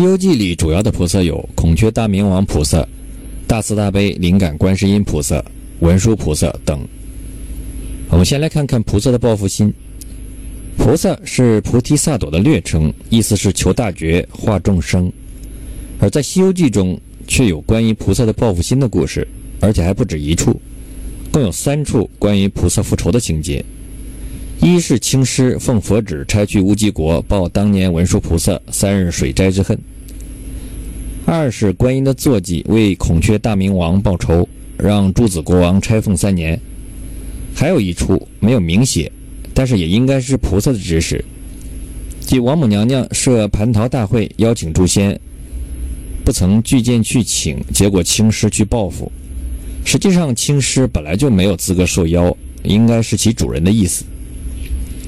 《西游记》里主要的菩萨有孔雀大明王菩萨、大慈大悲灵感观世音菩萨、文殊菩萨等。我们先来看看菩萨的报复心。菩萨是菩提萨埵的略称，意思是求大觉、化众生。而在《西游记》中，却有关于菩萨的报复心的故事，而且还不止一处，共有三处关于菩萨复仇的情节。一是青狮奉佛旨差去乌鸡国报当年文殊菩萨三日水灾之恨；二是观音的坐骑为孔雀大明王报仇，让诸子国王拆封三年；还有一处没有明写，但是也应该是菩萨的指使，即王母娘娘设蟠桃大会邀请诸仙，不曾具见去请，结果青狮去报复。实际上青狮本来就没有资格受邀，应该是其主人的意思。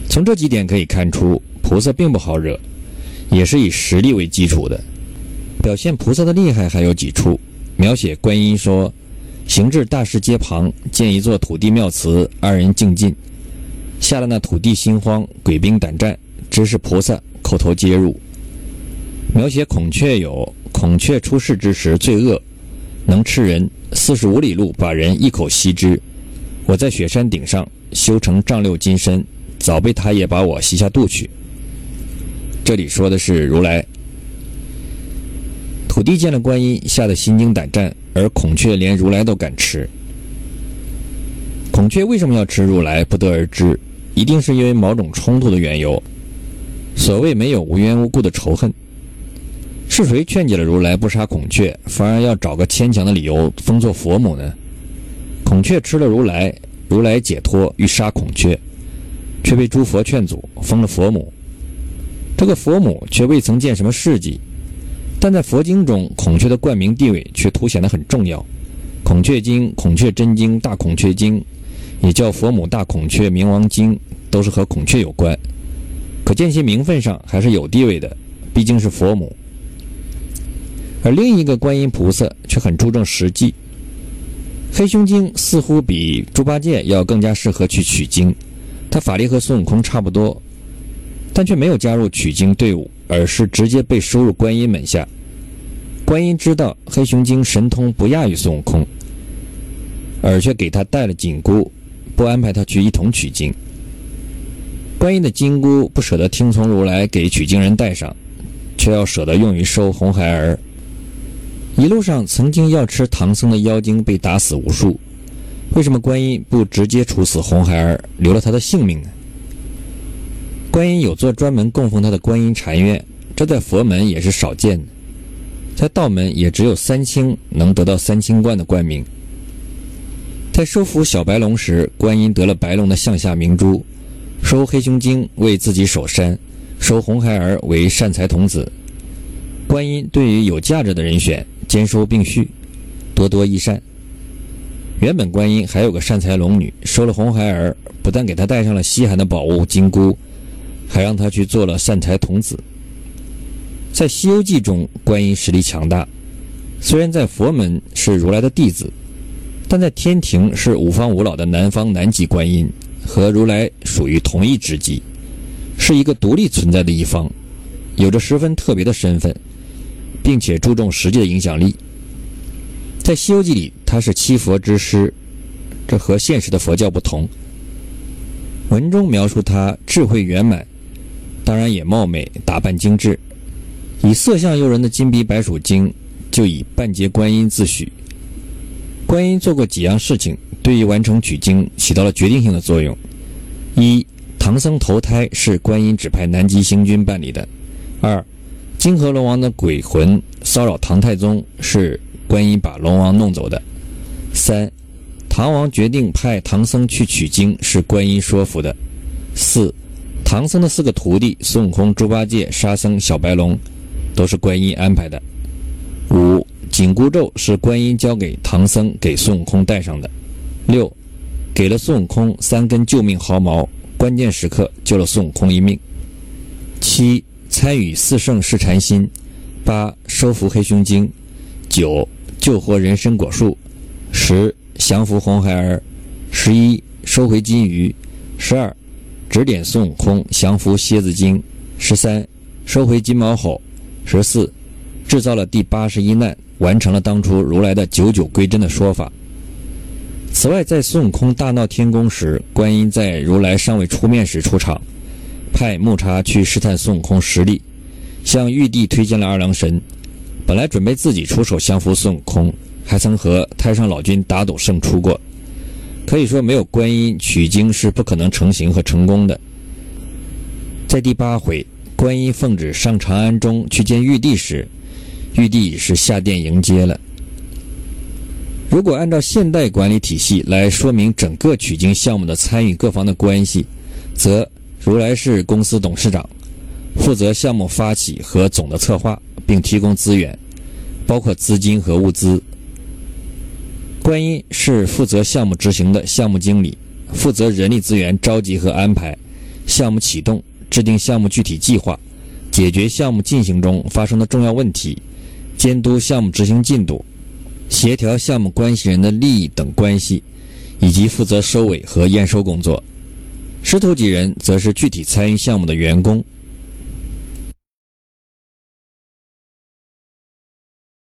从这几点可以看出，菩萨并不好惹，也是以实力为基础的。表现菩萨的厉害还有几处，描写观音说：“行至大石阶旁，见一座土地庙祠，二人竞进，吓得那土地心慌，鬼兵胆战，知是菩萨，叩头接入。”描写孔雀有：“孔雀出世之时最恶，能吃人，四十五里路把人一口吸之。我在雪山顶上修成丈六金身。”早被他也把我吸下肚去。这里说的是如来。土地见了观音，吓得心惊胆战，而孔雀连如来都敢吃。孔雀为什么要吃如来，不得而知，一定是因为某种冲突的缘由。所谓没有无缘无故的仇恨。是谁劝解了如来不杀孔雀，反而要找个牵强的理由封作佛母呢？孔雀吃了如来，如来解脱欲杀孔雀。却被诸佛劝阻，封了佛母。这个佛母却未曾见什么事迹，但在佛经中，孔雀的冠名地位却凸显得很重要。《孔雀经》《孔雀真经》《大孔雀经》，也叫《佛母大孔雀明王经》，都是和孔雀有关，可见其名分上还是有地位的，毕竟是佛母。而另一个观音菩萨却很注重实际，《黑熊经》似乎比猪八戒要更加适合去取经。他法力和孙悟空差不多，但却没有加入取经队伍，而是直接被收入观音门下。观音知道黑熊精神通不亚于孙悟空，而却给他带了紧箍，不安排他去一同取经。观音的金箍不舍得听从如来给取经人带上，却要舍得用于收红孩儿。一路上曾经要吃唐僧的妖精被打死无数。为什么观音不直接处死红孩儿，留了他的性命呢？观音有座专门供奉他的观音禅院，这在佛门也是少见的，在道门也只有三清能得到三清观的冠名。在收服小白龙时，观音得了白龙的项下明珠；收黑熊精为自己守山，收红孩儿为善财童子。观音对于有价值的人选，兼收并蓄，多多益善。原本观音还有个善财龙女，收了红孩儿，不但给她带上了稀罕的宝物金箍，还让他去做了善财童子。在《西游记》中，观音实力强大，虽然在佛门是如来的弟子，但在天庭是五方五老的南方南极观音，和如来属于同一职级，是一个独立存在的一方，有着十分特别的身份，并且注重实际的影响力。在《西游记》里，他是七佛之师，这和现实的佛教不同。文中描述他智慧圆满，当然也貌美，打扮精致，以色相诱人的金鼻白鼠精，就以半截观音自诩。观音做过几样事情，对于完成取经起到了决定性的作用。一，唐僧投胎是观音指派南极星君办理的；二，金河龙王的鬼魂骚扰唐太宗是。观音把龙王弄走的。三，唐王决定派唐僧去取经，是观音说服的。四，唐僧的四个徒弟孙悟空、猪八戒、沙僧、小白龙，都是观音安排的。五，紧箍咒是观音交给唐僧给孙悟空戴上的。六，给了孙悟空三根救命毫毛，关键时刻救了孙悟空一命。七，参与四圣试禅心。八，收服黑熊精。九。救活人参果树，十降服红孩儿，十一收回金鱼，十二指点孙悟空降服蝎子精，十三收回金毛吼，十四制造了第八十一难，完成了当初如来的九九归真的说法。此外，在孙悟空大闹天宫时，观音在如来尚未出面时出场，派木叉去试探孙悟空实力，向玉帝推荐了二郎神。本来准备自己出手降服孙悟空，还曾和太上老君打赌胜出过。可以说，没有观音取经是不可能成行和成功的。在第八回，观音奉旨上长安中去见玉帝时，玉帝已是下殿迎接了。如果按照现代管理体系来说明整个取经项目的参与各方的关系，则如来是公司董事长，负责项目发起和总的策划，并提供资源，包括资金和物资；观音是负责项目执行的项目经理，负责人力资源召集和安排，项目启动、制定项目具体计划，解决项目进行中发生的重要问题，监督项目执行进度。协调项目关系人的利益等关系，以及负责收尾和验收工作。师徒几人则是具体参与项目的员工，